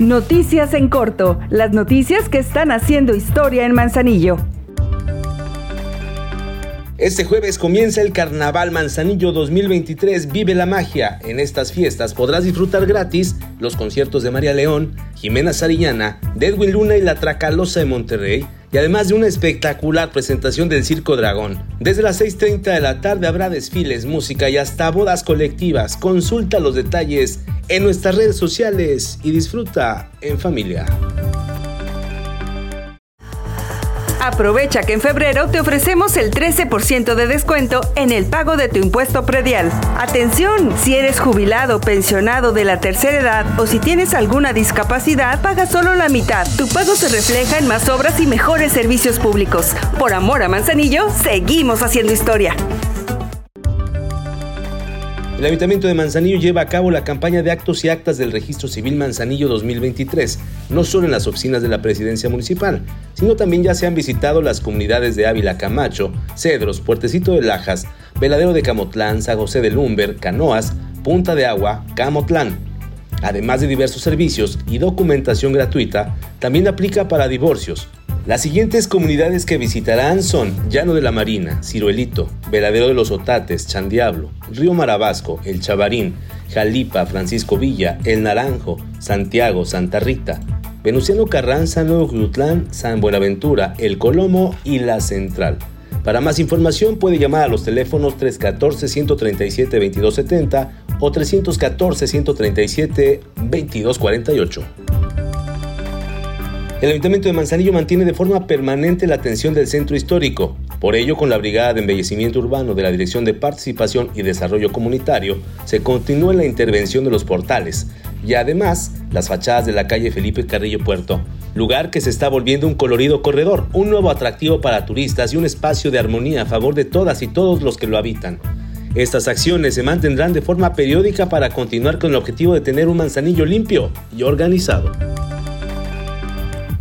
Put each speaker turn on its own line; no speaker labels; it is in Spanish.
Noticias en corto, las noticias que están haciendo historia en Manzanillo.
Este jueves comienza el Carnaval Manzanillo 2023 Vive la Magia. En estas fiestas podrás disfrutar gratis los conciertos de María León, Jimena Sarillana, Edwin Luna y la Tracalosa de Monterrey, y además de una espectacular presentación del Circo Dragón. Desde las 6.30 de la tarde habrá desfiles, música y hasta bodas colectivas. Consulta los detalles en nuestras redes sociales y disfruta en familia.
Aprovecha que en febrero te ofrecemos el 13% de descuento en el pago de tu impuesto predial. Atención, si eres jubilado, pensionado de la tercera edad o si tienes alguna discapacidad, paga solo la mitad. Tu pago se refleja en más obras y mejores servicios públicos. Por amor a Manzanillo, seguimos haciendo historia.
El Ayuntamiento de Manzanillo lleva a cabo la campaña de actos y actas del Registro Civil Manzanillo 2023, no solo en las oficinas de la Presidencia Municipal, sino también ya se han visitado las comunidades de Ávila Camacho, Cedros, Puertecito de Lajas, Veladero de Camotlán, San José de Lumber, Canoas, Punta de Agua, Camotlán. Además de diversos servicios y documentación gratuita, también aplica para divorcios, las siguientes comunidades que visitarán son Llano de la Marina, Ciruelito, Veladero de los Otates, Chandiablo, Río Marabasco, El Chavarín, Jalipa, Francisco Villa, El Naranjo, Santiago, Santa Rita, Venustiano Carranza, Nuevo Jutlán, San Buenaventura, El Colomo y La Central. Para más información puede llamar a los teléfonos 314-137-2270 o 314-137-2248. El Ayuntamiento de Manzanillo mantiene de forma permanente la atención del centro histórico. Por ello, con la Brigada de Embellecimiento Urbano de la Dirección de Participación y Desarrollo Comunitario, se continúa la intervención de los portales y además las fachadas de la calle Felipe Carrillo Puerto, lugar que se está volviendo un colorido corredor, un nuevo atractivo para turistas y un espacio de armonía a favor de todas y todos los que lo habitan. Estas acciones se mantendrán de forma periódica para continuar con el objetivo de tener un manzanillo limpio y organizado.